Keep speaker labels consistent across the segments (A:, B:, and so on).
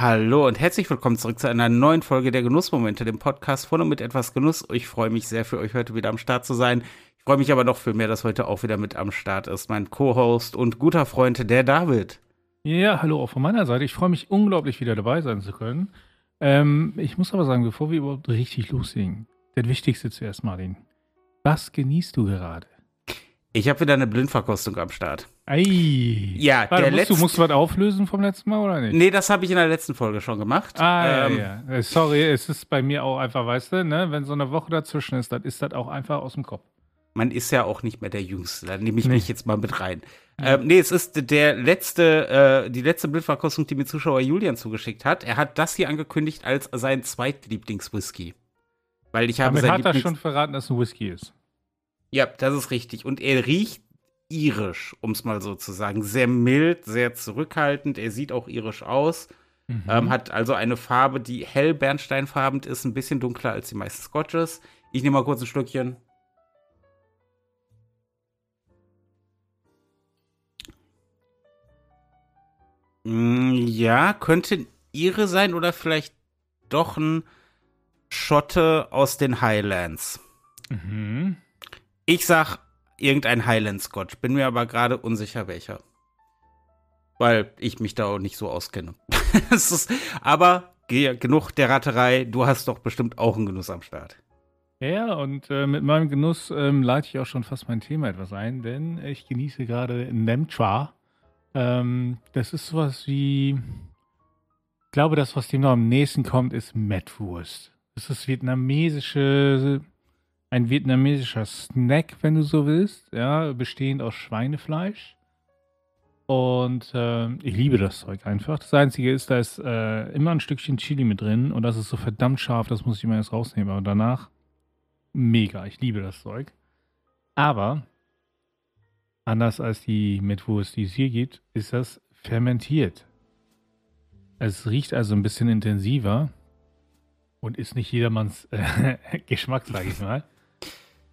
A: Hallo und herzlich willkommen zurück zu einer neuen Folge der Genussmomente, dem Podcast von und mit etwas Genuss. Ich freue mich sehr für euch heute wieder am Start zu sein. Ich freue mich aber noch viel mehr, dass heute auch wieder mit am Start ist mein Co-Host und guter Freund, der David.
B: Ja, hallo auch von meiner Seite. Ich freue mich unglaublich, wieder dabei sein zu können. Ähm, ich muss aber sagen, bevor wir überhaupt richtig loslegen, der Wichtigste zuerst, Martin. Was genießt du gerade?
A: Ich habe wieder eine Blindverkostung am Start.
B: Ei.
A: Ja,
B: Warte,
A: der
B: musst
A: letzte.
B: du musst du was auflösen vom letzten Mal oder nicht?
A: Nee, das habe ich in der letzten Folge schon gemacht.
B: Ah,
A: Ähm,
B: ja, ja. Äh, Sorry, es ist bei mir auch einfach, weißt du, ne, wenn so eine Woche dazwischen ist, dann ist das auch einfach aus dem Kopf.
A: Man ist ja auch nicht mehr der Jüngste. Da nehme ich
B: Nee.
A: mich jetzt mal mit rein. Ähm, nee, es ist der letzte, äh, die letzte Blindverkostung, die mir Zuschauer Julian zugeschickt hat. Er hat das hier angekündigt als sein Zweitlieblingswhisky. Weil ich habe
B: Damit hat er
A: Lieblings-
B: schon verraten, dass es ein Whisky ist.
A: Ja, das ist richtig. Und er riecht irisch, um es mal so zu sagen. Sehr mild, sehr zurückhaltend. Er sieht auch irisch aus.
B: Mhm.
A: Ähm, hat also eine Farbe, die hell bernsteinfarben ist, ein bisschen dunkler als die meisten Scotches. Ich nehme mal kurz ein Stückchen. Mm, Ja, könnte ihre sein oder vielleicht doch ein Schotte aus den Highlands.
B: Mhm.
A: Ich sag irgendein Highland Scotch, bin mir aber gerade unsicher welcher. Weil ich mich da auch nicht so auskenne. Ist, aber ge- genug der Raterei, du hast doch bestimmt auch einen Genuss am Start.
B: Ja, und äh, mit meinem Genuss ähm, leite ich auch schon fast mein Thema etwas ein, denn ich genieße gerade Nemcha. Ähm, das ist sowas wie, ich glaube, das, was dem noch am nächsten kommt, ist Mettwurst. Das ist vietnamesische, ein vietnamesischer Snack, wenn du so willst, ja, bestehend aus Schweinefleisch. Und ähm, ich liebe das Zeug einfach. Das Einzige ist, da ist äh, immer ein Stückchen Chili mit drin und das ist so verdammt scharf, das muss ich immer erst rausnehmen. Aber danach mega. Ich liebe das Zeug. Aber anders als die Metwurst, die es hier gibt, ist das fermentiert. Es riecht also ein bisschen intensiver und ist nicht jedermanns äh, Geschmack, sage ich mal.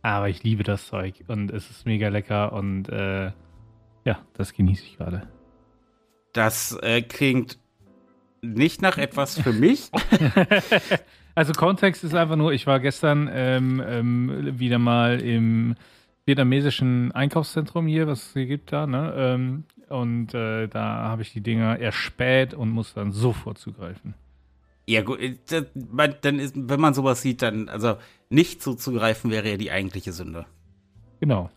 B: Aber ich liebe das Zeug und es ist mega lecker und äh, ja, das genieße ich gerade.
A: Das äh, klingt nicht nach etwas für mich.
B: Also Kontext ist einfach nur, ich war gestern ähm, ähm, wieder mal im vietnamesischen Einkaufszentrum hier, was es hier gibt da, ne? Ähm, und äh, da habe ich die Dinger erspäht und muss dann sofort zugreifen.
A: Ja, gut, äh, dann ist, wenn man sowas sieht, dann, also nicht zuzugreifen wäre ja die eigentliche Sünde.
B: Genau.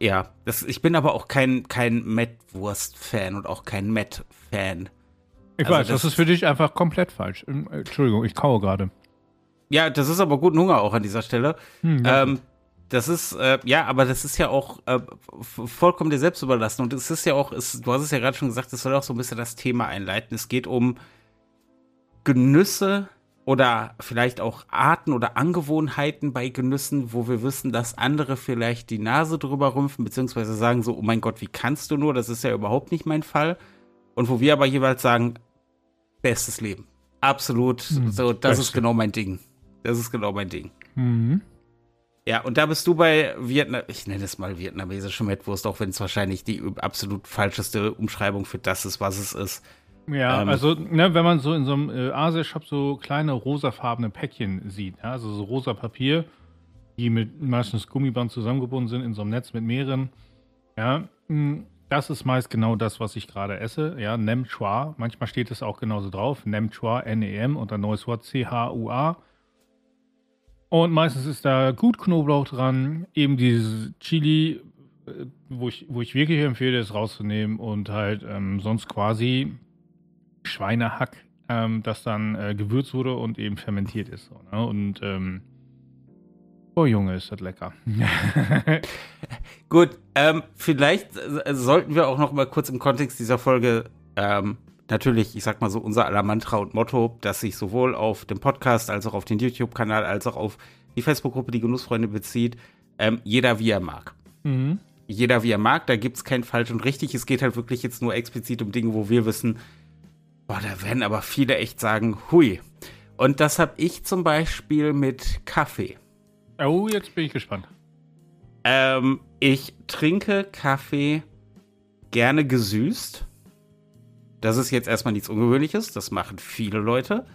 A: Ja, das, ich bin aber auch kein, kein Mettwurst-Fan und auch kein Met-Fan.
B: Ich
A: Also
B: weiß, das,
A: das-
B: ist für dich einfach komplett falsch. Ähm, äh, Entschuldigung, ich kaue gerade.
A: Ja, das ist aber guten Hunger auch an dieser Stelle.
B: Hm, ja.
A: Ähm, das ist, äh, ja, aber das ist ja auch äh, vollkommen dir selbst überlassen. Und es ist ja auch, es, du hast es ja gerade schon gesagt, es soll auch so ein bisschen das Thema einleiten. Es geht um Genüsse oder vielleicht auch Arten oder Angewohnheiten bei Genüssen, wo wir wissen, dass andere vielleicht die Nase drüber rümpfen, beziehungsweise sagen so, oh mein Gott, wie kannst du nur? Das ist ja überhaupt nicht mein Fall. Und wo wir aber jeweils sagen, bestes Leben. Absolut.
B: Hm,
A: so, das ist genau mein Ding. Das ist genau mein Ding.
B: Mhm.
A: Ja, und da bist du bei Vietnam, ich nenne es mal vietnamesische Mettwurst, auch wenn es wahrscheinlich die absolut falscheste Umschreibung für das ist, was es ist.
B: Ja,
A: Ähm,
B: also ne, wenn man so in so einem äh, Asia-Shop so kleine rosafarbene Päckchen sieht, ja, also so rosa Papier, die mit meistens Gummiband zusammengebunden sind in so einem Netz mit mehreren, ja, mh, das ist meist genau das, was ich gerade esse, ja, Nem Chua, manchmal steht es auch genauso drauf, Nem Chua, N-E-M und ein neues Wort C-H-U-A. Und meistens ist da gut Knoblauch dran, eben dieses Chili, äh, wo ich, wo ich wirklich empfehle, es rauszunehmen und halt ähm, sonst quasi Schweinehack, ähm, das dann äh, gewürzt wurde und eben fermentiert ist. So, ne? Und ähm, oh Junge, ist das lecker.
A: Gut, ähm, vielleicht äh, sollten wir auch noch mal kurz im Kontext dieser Folge ähm, natürlich, ich sag mal so, unser aller Mantra und Motto, das sich sowohl auf dem Podcast als auch auf den YouTube-Kanal als auch auf die Facebook-Gruppe Die Genussfreunde bezieht, ähm, jeder wie er mag.
B: mhm.
A: Jeder wie er mag, da gibt's kein falsch und richtig. Es geht halt wirklich jetzt nur explizit um Dinge, wo wir wissen, boah, da werden aber viele echt sagen, hui. Und das habe ich zum Beispiel mit Kaffee.
B: Oh, jetzt bin ich gespannt.
A: Ähm, ich trinke Kaffee gerne gesüßt. Das ist jetzt erstmal nichts Ungewöhnliches, das machen viele Leute.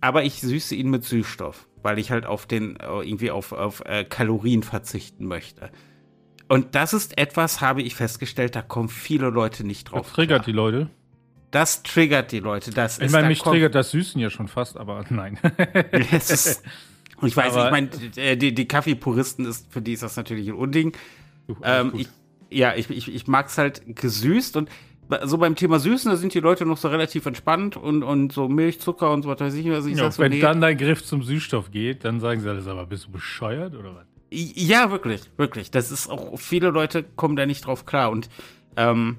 A: Aber ich süße ihn mit Süßstoff, weil ich halt auf den, äh, irgendwie auf, auf äh, Kalorien verzichten möchte. Und das ist etwas, habe ich festgestellt, da kommen viele Leute nicht drauf.
B: Das triggert klar. die Leute.
A: Das triggert die Leute. Das
B: ich meine, mich triggert das Süßen ja schon fast, aber nein.
A: ist, und ich weiß, aber, ich meine, äh, die, die Kaffeepuristen ist, für die ist das natürlich ein Unding. Ähm, ich, ja, ich, ich, ich mag es halt gesüßt und so beim Thema Süßen, da sind die Leute noch so relativ entspannt und, und so Milch, Zucker und so was weiß ich. Also ich
B: ja, so, wenn nee. dann dein Griff zum Süßstoff geht, dann sagen sie alles, aber bist du bescheuert oder was?
A: Ja, wirklich, wirklich. Das ist auch, viele Leute kommen da nicht drauf klar. Und ähm,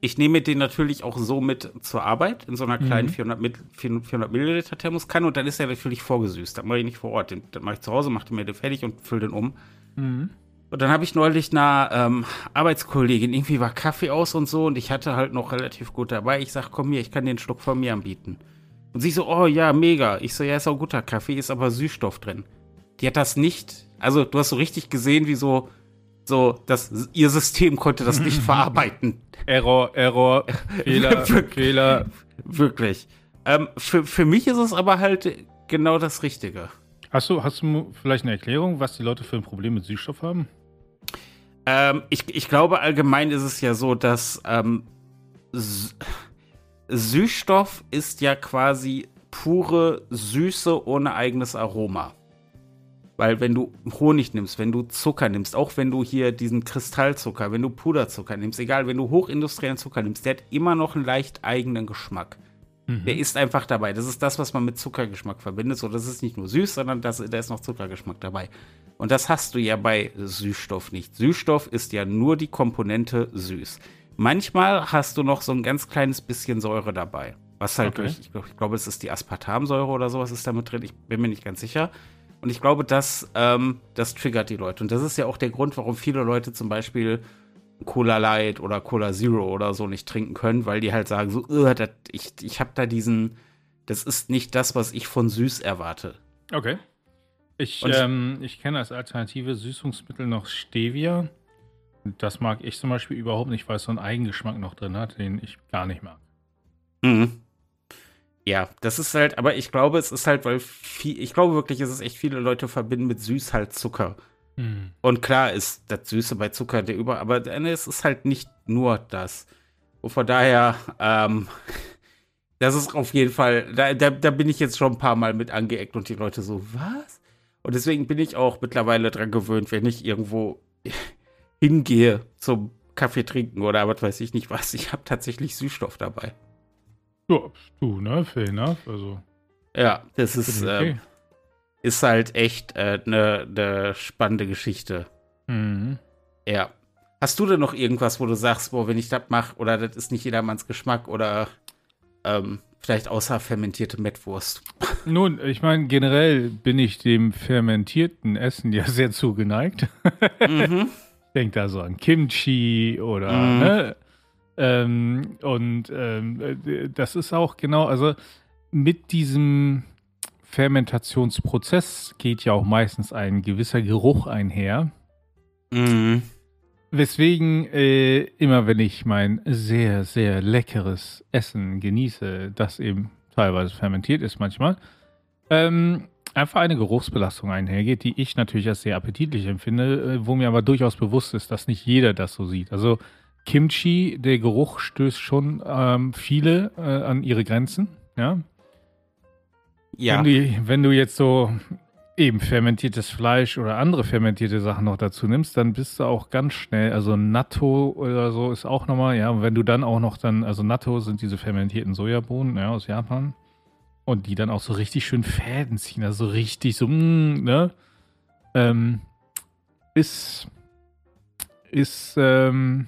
A: ich nehme den natürlich auch so mit zur Arbeit in so einer kleinen mhm. 400, 400 Milliliter Thermoskanne und dann ist er natürlich vorgesüßt. Das mache ich nicht vor Ort. Den, das mache ich zu Hause, mache den mir den fertig und fülle den um. Mhm. Und dann habe ich neulich einer ähm, Arbeitskollegin, irgendwie war Kaffee aus und so und ich hatte halt noch relativ gut dabei. Ich sag, komm hier, ich kann den Schluck von mir anbieten. Und sie so, oh ja, mega. Ich so, ja, ist auch guter Kaffee, ist aber Süßstoff drin. Die hat das nicht, also du hast so richtig gesehen, wie so, so, dass ihr System konnte das nicht verarbeiten.
B: Error, Error, Fehler, Fehler.
A: Wirklich. Ähm, für, für mich ist es aber halt genau das Richtige.
B: Hast du, hast du vielleicht eine Erklärung, was die Leute für ein Problem mit Süßstoff haben?
A: Ähm, ich, ich glaube, allgemein ist es ja so, dass ähm, Süßstoff ist ja quasi pure Süße ohne eigenes Aroma. Weil wenn du Honig nimmst, wenn du Zucker nimmst, auch wenn du hier diesen Kristallzucker, wenn du Puderzucker nimmst, egal, wenn du hochindustriellen Zucker nimmst, der hat immer noch einen leicht eigenen Geschmack. Mhm. Der ist einfach dabei. Das ist das, was man mit Zuckergeschmack verbindet. So, das ist nicht nur süß, sondern das, da ist noch Zuckergeschmack dabei. Und das hast du ja bei Süßstoff nicht. Süßstoff ist ja nur die Komponente süß. Manchmal hast du noch so ein ganz kleines bisschen Säure dabei. Was halt okay. durch, ich glaube, glaub, es ist die Aspartamsäure oder sowas ist da mit drin. Ich bin mir nicht ganz sicher. Und ich glaube, das, ähm, das triggert die Leute. Und das ist ja auch der Grund, warum viele Leute zum Beispiel Cola Light oder Cola Zero oder so nicht trinken können, weil die halt sagen so, dat, ich, ich habe da diesen, das ist nicht das, was ich von süß erwarte.
B: Okay. Ich, ähm, ich kenne als alternative Süßungsmittel noch Stevia. Das mag ich zum Beispiel überhaupt nicht, weil es so einen Eigengeschmack noch drin hat, den ich gar nicht mag.
A: Mhm. Ja, das ist halt, aber ich glaube, es ist halt, weil viel, ich glaube wirklich, es ist echt viele Leute verbinden mit süß halt Zucker. Mhm. Und klar ist das Süße bei Zucker der über, aber es ist halt nicht nur das. Und von daher, ähm, das ist auf jeden Fall, da, da, da bin ich jetzt schon ein paar Mal mit angeeckt und die Leute so, was? Und deswegen bin ich auch mittlerweile dran gewöhnt, wenn ich irgendwo hingehe zum Kaffee trinken oder was weiß ich nicht was. Ich habe tatsächlich Süßstoff dabei.
B: Ja, du, ne? Fair enough. Also.
A: Ja, das ist, okay. ähm, ist halt echt eine äh, ne, ne spannende Geschichte. Mhm. Ja. Hast du denn noch irgendwas, wo du sagst, boah, wenn ich das mache, oder das ist nicht jedermanns Geschmack, oder ähm, Vielleicht außer fermentierte Mettwurst.
B: Nun, ich meine, generell bin ich dem fermentierten Essen ja sehr zugeneigt. Mhm. ich denke da so an Kimchi oder, mhm. ne? Ähm, und ähm, das ist auch genau, also mit diesem Fermentationsprozess geht ja auch meistens ein gewisser Geruch einher. Mhm. Weswegen äh, immer, wenn ich mein sehr, sehr leckeres Essen genieße, das eben teilweise fermentiert ist manchmal, ähm, einfach eine Geruchsbelastung einhergeht, die ich natürlich als sehr appetitlich empfinde, äh, wo mir aber durchaus bewusst ist, dass nicht jeder das so sieht. Also Kimchi, der Geruch stößt schon ähm, viele äh, an ihre Grenzen, ja. Ja. Wenn du, wenn du jetzt so eben fermentiertes Fleisch oder andere fermentierte Sachen noch dazu nimmst, dann bist du auch ganz schnell, also Natto oder so ist auch nochmal, ja, und wenn du dann auch noch dann, also Natto sind diese fermentierten Sojabohnen, ja, aus Japan und die dann auch so richtig schön Fäden ziehen, also richtig so, mm, ne, ähm, ist, ist, ähm,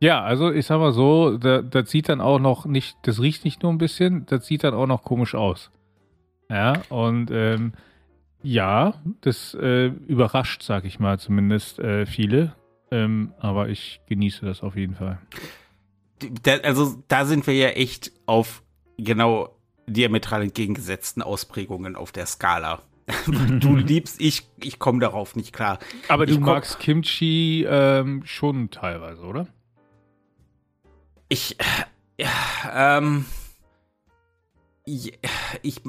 B: ja, also ich sag mal so, da, das sieht dann auch noch nicht, das riecht nicht nur ein bisschen, das sieht dann auch noch komisch aus. Ja, und ähm, ja, das äh, überrascht, sag ich mal, zumindest äh, viele. Ähm, aber ich genieße das auf jeden Fall.
A: Da, also da sind wir ja echt auf genau diametral entgegengesetzten Ausprägungen auf der Skala. du liebst, ich, ich komme darauf nicht klar.
B: Aber
A: du
B: magst Kimchi ähm, schon teilweise, oder?
A: Ich, Ja, ähm. Ich. ich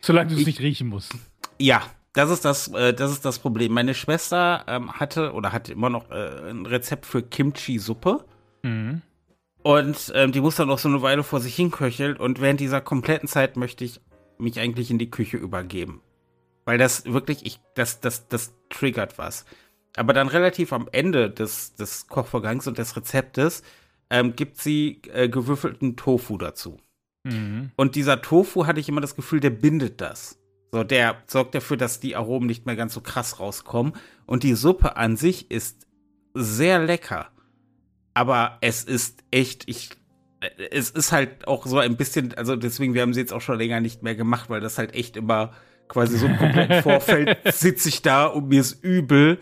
B: Solange du es nicht riechen musst.
A: Ja, das ist das, äh, das ist das Problem. Meine Schwester ähm, hatte oder hat immer noch äh, ein Rezept für Kimchi-Suppe. Mhm. Und ähm, die muss dann auch so eine Weile vor sich hinköcheln. Und während dieser kompletten Zeit möchte ich mich eigentlich in die Küche übergeben. Weil das wirklich, ich, das, das, das triggert was. Aber dann relativ am Ende des, des Kochvorgangs und des Rezeptes ähm, gibt sie äh, gewürfelten Tofu dazu. Mhm. Und dieser Tofu hatte ich immer das Gefühl, der bindet das. So, der sorgt dafür, dass die Aromen nicht mehr ganz so krass rauskommen. Und die Suppe an sich ist sehr lecker. Aber es ist echt, ich, es ist halt auch so ein bisschen, also deswegen, wir haben sie jetzt auch schon länger nicht mehr gemacht, weil das halt echt immer quasi so im kompletten Vorfeld sitze ich da und mir ist übel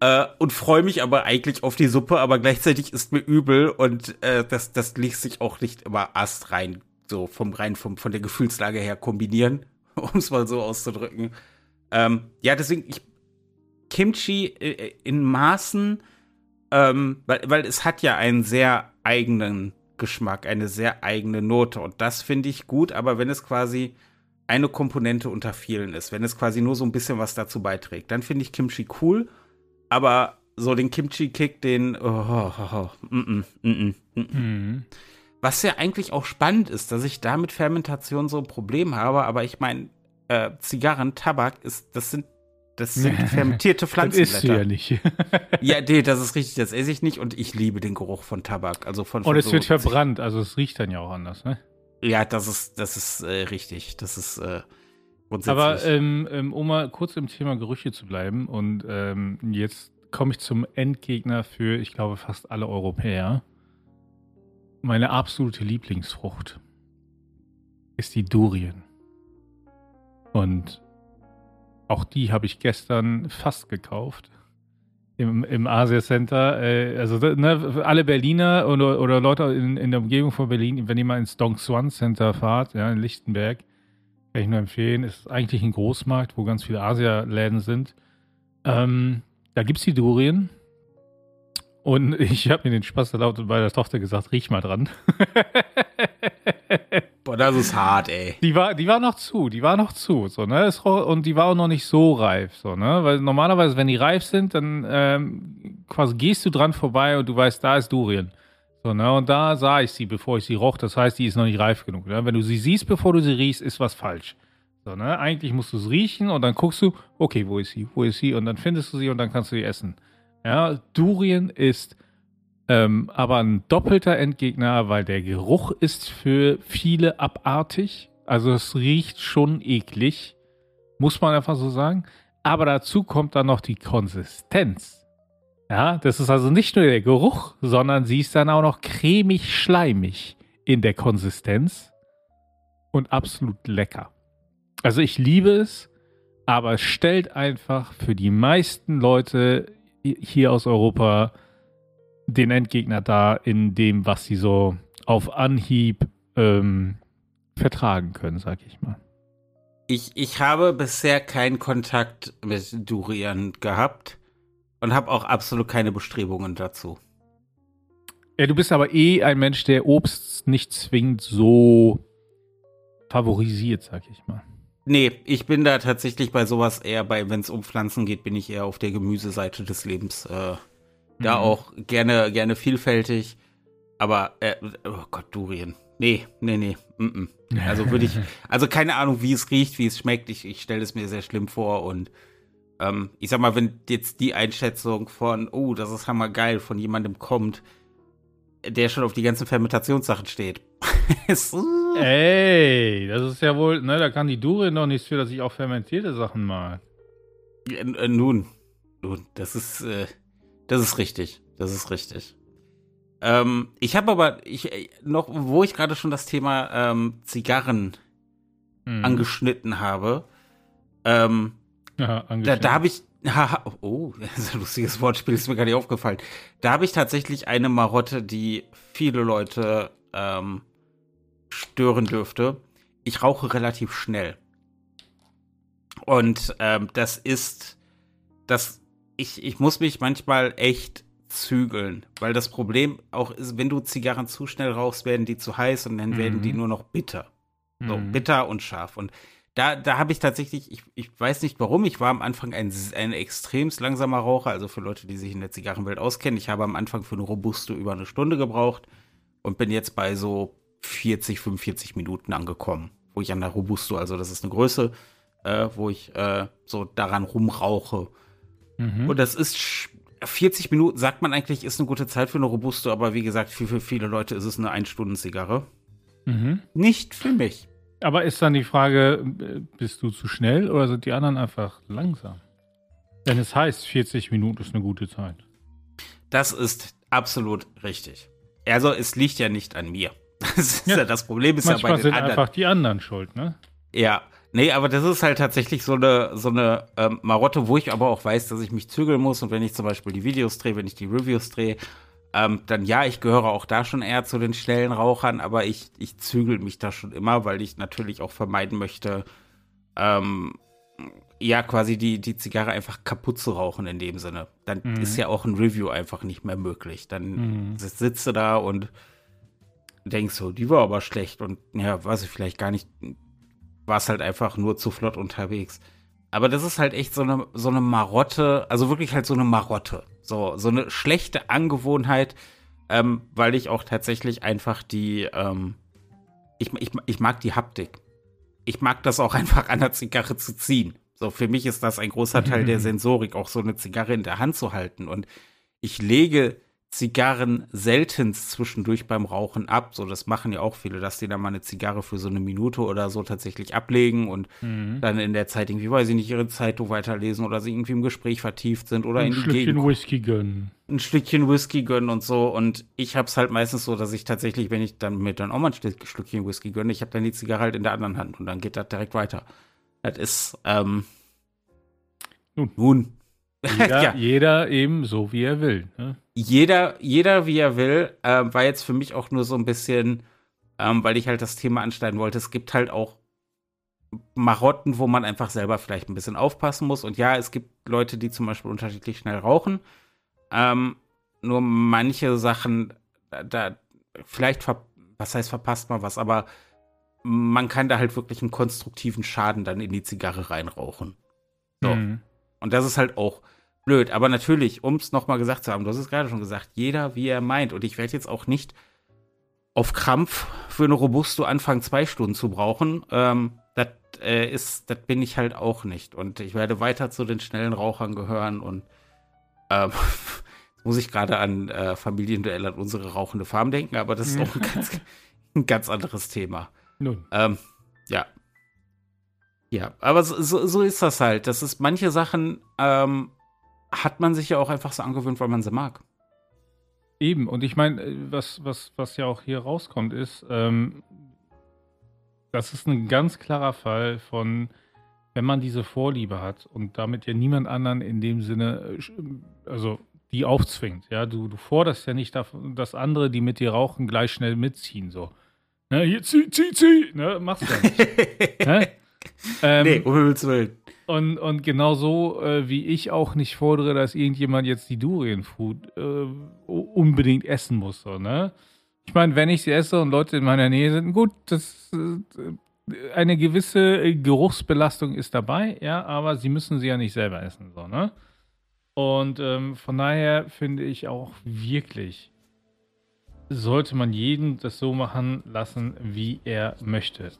A: äh, und freue mich aber eigentlich auf die Suppe, aber gleichzeitig ist mir übel und äh, das, das ließ sich auch nicht immer ast rein, so vom rein vom, von der Gefühlslage her kombinieren. um es mal so auszudrücken. Ähm, ja, deswegen, ich, Kimchi äh, in Maßen, ähm, weil, weil es hat ja einen sehr eigenen Geschmack, eine sehr eigene Note. Und das finde ich gut, aber wenn es quasi eine Komponente unter vielen ist, wenn es quasi nur so ein bisschen was dazu beiträgt, dann finde ich Kimchi cool. Aber so den Kimchi-Kick, den. Oh, oh, oh, mm, mm, mm, mhm. Was ja eigentlich auch spannend ist, dass ich da mit Fermentation so ein Problem habe, aber ich meine, äh, Zigarren, Tabak, ist, das sind, das sind fermentierte Pflanzenblätter. das isst du
B: ja nicht.
A: ja, nee, das ist richtig, das esse ich nicht und ich liebe den Geruch von Tabak. Also von, von
B: und es so wird verbrannt, also es riecht dann ja auch anders, ne?
A: Ja, das ist, das ist äh, richtig. Das ist äh.
B: Aber ähm, ähm, um mal kurz im Thema Gerüche zu bleiben und ähm, jetzt komme ich zum Endgegner für, ich glaube, fast alle Europäer. Meine absolute Lieblingsfrucht ist die Durien. Und auch die habe ich gestern fast gekauft. Im, im Asia Center. Äh, also ne, alle Berliner oder, oder Leute in, in, der Umgebung von Berlin, wenn ihr mal ins Dong Swan Center fahrt, ja, in Lichtenberg, kann ich nur empfehlen. Ist eigentlich ein Großmarkt, wo ganz viele Asia-Läden sind. Ähm, da gibt es die Durien. Und ich habe mir den Spaß erlaubt und bei der Tochter gesagt, riech mal dran.
A: Boah, das ist hart, ey.
B: Die war, die war noch zu, die war noch zu, so, ne? Und die war auch noch nicht so reif, so, ne? Weil normalerweise, wenn die reif sind, dann ähm, quasi gehst du dran vorbei und du weißt, da ist Durien. So, ne? Und da sah ich sie, bevor ich sie roch. Das heißt, die ist noch nicht reif genug. Ne? Wenn du sie siehst, bevor du sie riechst, ist was falsch. So, ne? Eigentlich musst du es riechen und dann guckst du, okay, wo ist sie? Wo ist sie? Und dann findest du sie und dann kannst du sie essen. Ja, Durien ist ähm, aber ein doppelter Endgegner, weil der Geruch ist für viele abartig. Also es riecht schon eklig, muss man einfach so sagen. Aber dazu kommt dann noch die Konsistenz. Ja, das ist also nicht nur der Geruch, sondern sie ist dann auch noch cremig schleimig in der Konsistenz und absolut lecker. Also ich liebe es, aber es stellt einfach für die meisten Leute hier aus Europa den Endgegner da in dem, was sie so auf Anhieb ähm, vertragen können, sag ich mal.
A: Ich, ich habe bisher keinen Kontakt mit Durian gehabt und habe auch absolut keine Bestrebungen dazu.
B: Ja, du bist aber eh ein Mensch, der Obst nicht zwingend so favorisiert, sag ich mal.
A: Nee, ich bin da tatsächlich bei sowas eher bei, wenn es um Pflanzen geht, bin ich eher auf der Gemüseseite des Lebens. Äh, da mhm. auch gerne, gerne vielfältig. Aber, äh, oh Gott, Durien. Nee, nee, nee. Mm -mm. Also würde ich, also keine Ahnung, wie es riecht, wie es schmeckt. Ich, ich stelle es mir sehr schlimm vor. Und ähm, ich sag mal, wenn jetzt die Einschätzung von, oh, das ist hammergeil, von jemandem kommt, der schon auf die ganzen Fermentationssachen steht.
B: Ey, das ist ja wohl, ne, da kann die Durien noch nichts für, dass ich auch fermentierte Sachen mag.
A: Äh, nun, nun, das ist, äh, das ist richtig. Das ist richtig. Ähm, ich habe aber ich, äh, noch, wo ich gerade schon das Thema ähm, Zigarren mhm. angeschnitten habe, ähm, ja, da, da habe ich, haha, oh, das ist ein lustiges Wortspiel, ist mir gar nicht aufgefallen. Da habe ich tatsächlich eine Marotte, die viele Leute ähm, stören dürfte. Ich rauche relativ schnell. Und ähm, das ist, das ich, ich muss mich manchmal echt zügeln. Weil das Problem auch ist, wenn du Zigarren zu schnell rauchst, werden die zu heiß und dann mhm. werden die mhm. nur noch bitter. So, mhm. bitter und scharf. Und da, da habe ich tatsächlich, ich, ich weiß nicht warum, ich war am Anfang ein, ein extremst langsamer Raucher, also für Leute, die sich in der Zigarrenwelt auskennen. Ich habe am Anfang für eine Robusto über eine Stunde gebraucht und bin jetzt bei so 40, 45 Minuten angekommen, wo ich an der Robusto, also das ist eine Größe, äh, wo ich äh, so daran rumrauche. Mhm. Und das ist 40 Minuten, sagt man eigentlich, ist eine gute Zeit für eine Robusto, aber wie gesagt, für, für viele Leute ist es eine Ein-Stunden-Zigarre. Mhm. Nicht für mich.
B: Aber ist dann die Frage, bist du zu schnell oder sind die anderen einfach langsam? Denn es heißt, 40 Minuten ist eine gute Zeit.
A: Das ist absolut richtig. Also es liegt ja nicht an mir. Das, ja. Ja, das Problem ist
B: Manchmal
A: ja bei
B: den sind anderen. einfach die anderen schuld, ne?
A: Ja, nee, aber das ist halt tatsächlich so eine, so eine ähm, Marotte, wo ich aber auch weiß, dass ich mich zügeln muss und wenn ich zum Beispiel die Videos drehe, wenn ich die Reviews drehe, ähm, dann ja, ich gehöre auch da schon eher zu den schnellen Rauchern, aber ich, ich zügel mich da schon immer, weil ich natürlich auch vermeiden möchte, ähm, ja, quasi die, die Zigarre einfach kaputt zu rauchen in dem Sinne. Dann mhm. ist ja auch ein Review einfach nicht mehr möglich. Dann mhm. sitzt du da und denkst so, die war aber schlecht und ja, weiß ich vielleicht gar nicht, war es halt einfach nur zu flott unterwegs. Aber das ist halt echt so eine, so eine Marotte, also wirklich halt so eine Marotte. So, so eine schlechte Angewohnheit, ähm, weil ich auch tatsächlich einfach die, ähm, ich, ich, ich mag die Haptik. Ich mag das auch einfach an der Zigarre zu ziehen. So, für mich ist das ein großer Teil der Sensorik, auch so eine Zigarre in der Hand zu halten. Und ich lege Zigarren selten zwischendurch beim Rauchen ab. So, das machen ja auch viele, dass die dann mal eine Zigarre für so eine Minute oder so tatsächlich ablegen und mhm. dann in der Zeit irgendwie, weiß ich nicht, ihre Zeitung weiterlesen oder sie irgendwie im Gespräch vertieft sind oder
B: ein
A: in
B: die Stückchen Gegend. Whisky gönnen.
A: Ein Stückchen Whisky gönnen und so. Und ich hab's halt meistens so, dass ich tatsächlich, wenn ich dann mir dann auch mal ein Stückchen Whisky gönne, ich habe dann die Zigarre halt in der anderen Hand und dann geht das direkt weiter. Das ist, ähm,
B: nun. nun jeder, ja. jeder, eben so, wie er will. Ne?
A: Jeder, jeder, wie er will, äh, war jetzt für mich auch nur so ein bisschen, ähm, weil ich halt das Thema anschneiden wollte. Es gibt halt auch Marotten, wo man einfach selber vielleicht ein bisschen aufpassen muss. Und ja, es gibt Leute, die zum Beispiel unterschiedlich schnell rauchen. Ähm, nur manche Sachen, da, da vielleicht, was heißt verpasst man was, aber man kann da halt wirklich einen konstruktiven Schaden dann in die Zigarre reinrauchen. So. Mhm. Und das ist halt auch blöd. Aber natürlich, um es nochmal gesagt zu haben, du hast es gerade schon gesagt, jeder wie er meint. Und ich werde jetzt auch nicht auf Krampf für eine Robusto anfangen, zwei Stunden zu brauchen. Ähm, das äh, ist, das bin ich halt auch nicht. Und ich werde weiter zu den schnellen Rauchern gehören und ähm, muss ich gerade an äh, Familienduell an unsere rauchende Farm denken, aber das ist auch ein ganz, ein ganz anderes Thema. Nun. Ähm, ja, ja, aber so, so ist das halt. Das ist manche Sachen ähm, hat man sich ja auch einfach so angewöhnt, weil man sie mag.
B: Eben, und ich meine, äh, was, was, was ja auch hier rauskommt, ist, ähm, das ist ein ganz klarer Fall von, wenn man diese Vorliebe hat und damit ja niemand anderen in dem Sinne, äh, also die aufzwingt. Ja, du, du forderst ja nicht, dass andere, die mit dir rauchen, gleich schnell mitziehen. So, ne, hier zieh, zieh, zieh, ne, machst du ja nicht. ne?
A: Ähm, nee, um Himmels Willen.
B: Und, und genau so, äh, wie ich auch nicht fordere, dass irgendjemand jetzt die Durian-Food äh, unbedingt essen muss. So, ne? Ich meine, wenn ich sie esse und Leute in meiner Nähe sind, gut, das, äh, eine gewisse Geruchsbelastung ist dabei, ja, aber sie müssen sie ja nicht selber essen. So, ne? Und ähm, von daher finde ich auch wirklich, sollte man jeden das so machen lassen, wie er möchte.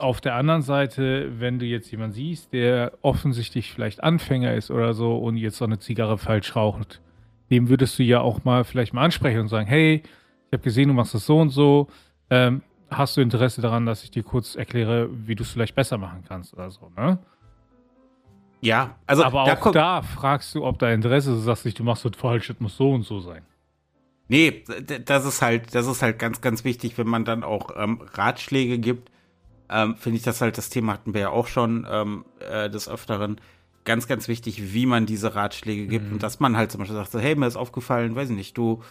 B: Auf der anderen Seite, wenn du jetzt jemanden siehst, der offensichtlich vielleicht Anfänger ist oder so und jetzt so eine Zigarre falsch raucht, dem würdest du ja auch mal vielleicht mal ansprechen und sagen, hey, ich habe gesehen, du machst das so und so. Ähm, hast du Interesse daran, dass ich dir kurz erkläre, wie du es vielleicht besser machen kannst oder so, ne?
A: Ja, also
B: aber auch da fragst du, ob da Interesse ist, du sagst nicht, du machst das falsch, das muss so und so sein.
A: Nee, das ist halt, das ist halt ganz, ganz wichtig, wenn man dann auch ähm, Ratschläge gibt ähm, finde ich das halt, das Thema hatten wir ja auch schon ähm, äh, des Öfteren, ganz, ganz wichtig, wie man diese Ratschläge gibt mhm. und dass man halt zum Beispiel sagt, so, hey, mir ist aufgefallen, weiß ich nicht, du,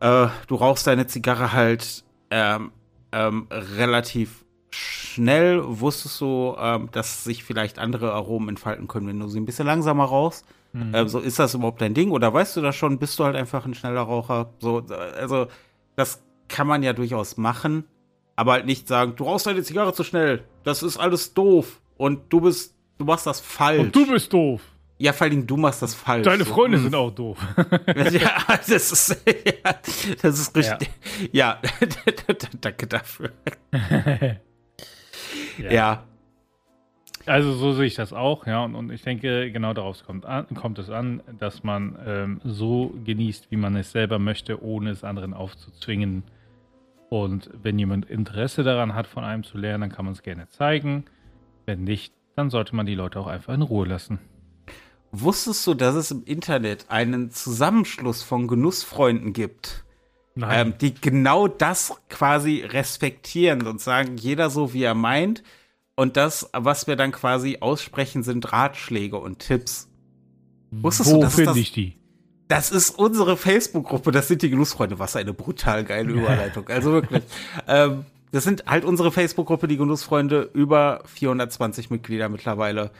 A: äh, du rauchst deine Zigarre halt ähm, ähm, relativ schnell, wusstest du, ähm, dass sich vielleicht andere Aromen entfalten können, wenn du sie ein bisschen langsamer rauchst. Mhm. Ähm, so, ist das überhaupt dein Ding? Oder weißt du das schon? Bist du halt einfach ein schneller Raucher? So, also, das kann man ja durchaus machen, aber halt nicht sagen, du rauchst deine Zigarre zu schnell. Das ist alles doof. Und du bist, du machst das falsch. Und
B: du bist doof.
A: Ja, vor allem du machst das falsch.
B: Deine Freunde so, sind auch doof.
A: ja, das ist, ja, das ist richtig. Ja, ja. danke dafür. ja. ja.
B: Also so sehe ich das auch, ja, und, und ich denke, genau darauf kommt, an, kommt es an, dass man ähm, so genießt, wie man es selber möchte, ohne es anderen aufzuzwingen. Und wenn jemand Interesse daran hat, von einem zu lernen, dann kann man es gerne zeigen. Wenn nicht, dann sollte man die Leute auch einfach in Ruhe lassen.
A: Wusstest du, dass es im Internet einen Zusammenschluss von Genussfreunden gibt? Ähm, die genau das quasi respektieren und sagen, jeder so wie er meint. Und das, was wir dann quasi aussprechen, sind Ratschläge und Tipps.
B: Wusstest Wo finde ich die?
A: Das ist unsere Facebook-Gruppe, das sind die Genussfreunde. Was eine brutal geile Überleitung. Also wirklich. ähm, das sind halt unsere Facebook-Gruppe, die Genussfreunde, über 420 Mitglieder mittlerweile.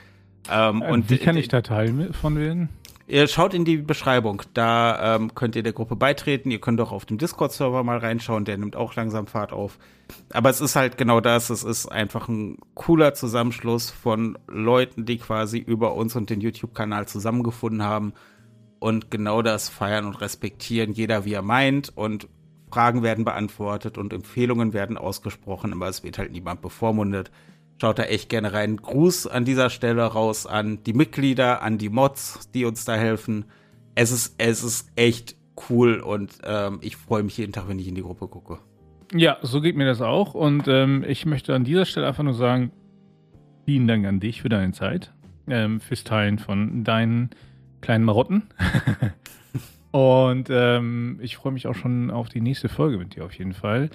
B: Ähm, äh, und wie kann ich da Teil von werden?
A: Ihr schaut in die Beschreibung, da ähm, könnt ihr der Gruppe beitreten. Ihr könnt auch auf dem Discord-Server mal reinschauen, der nimmt auch langsam Fahrt auf. Aber es ist halt genau das, es ist einfach ein cooler Zusammenschluss von Leuten, die quasi über uns und den YouTube-Kanal zusammengefunden haben und genau das feiern und respektieren, jeder wie er meint und Fragen werden beantwortet und Empfehlungen werden ausgesprochen, aber es wird halt niemand bevormundet. Schaut da echt gerne rein. Gruß an dieser Stelle raus an die Mitglieder, an die Mods, die uns da helfen. Es ist, es ist echt cool und ähm, ich freue mich jeden Tag, wenn ich in die Gruppe gucke.
B: Ja, so geht mir das auch. Und ähm, ich möchte an dieser Stelle einfach nur sagen, vielen Dank an dich für deine Zeit, ähm, fürs Teilen von deinen kleinen Marotten. und ähm, ich freue mich auch schon auf die nächste Folge mit dir auf jeden Fall.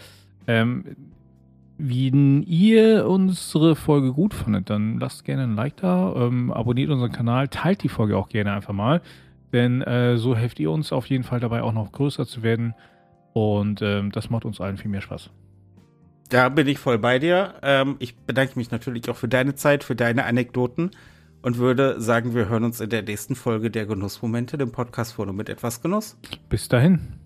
B: Ähm, wenn ihr unsere Folge gut fandet, dann lasst gerne ein Like da, ähm, abonniert unseren Kanal, teilt die Folge auch gerne einfach mal, denn äh, so helft ihr uns auf jeden Fall dabei auch noch größer zu werden und ähm, das macht uns allen viel mehr Spaß.
A: Da bin ich voll bei dir. Ähm, ich bedanke mich natürlich auch für deine Zeit, für deine Anekdoten und würde sagen, wir hören uns in der nächsten Folge der Genussmomente, dem Podcast vor mit etwas Genuss.
B: Bis dahin.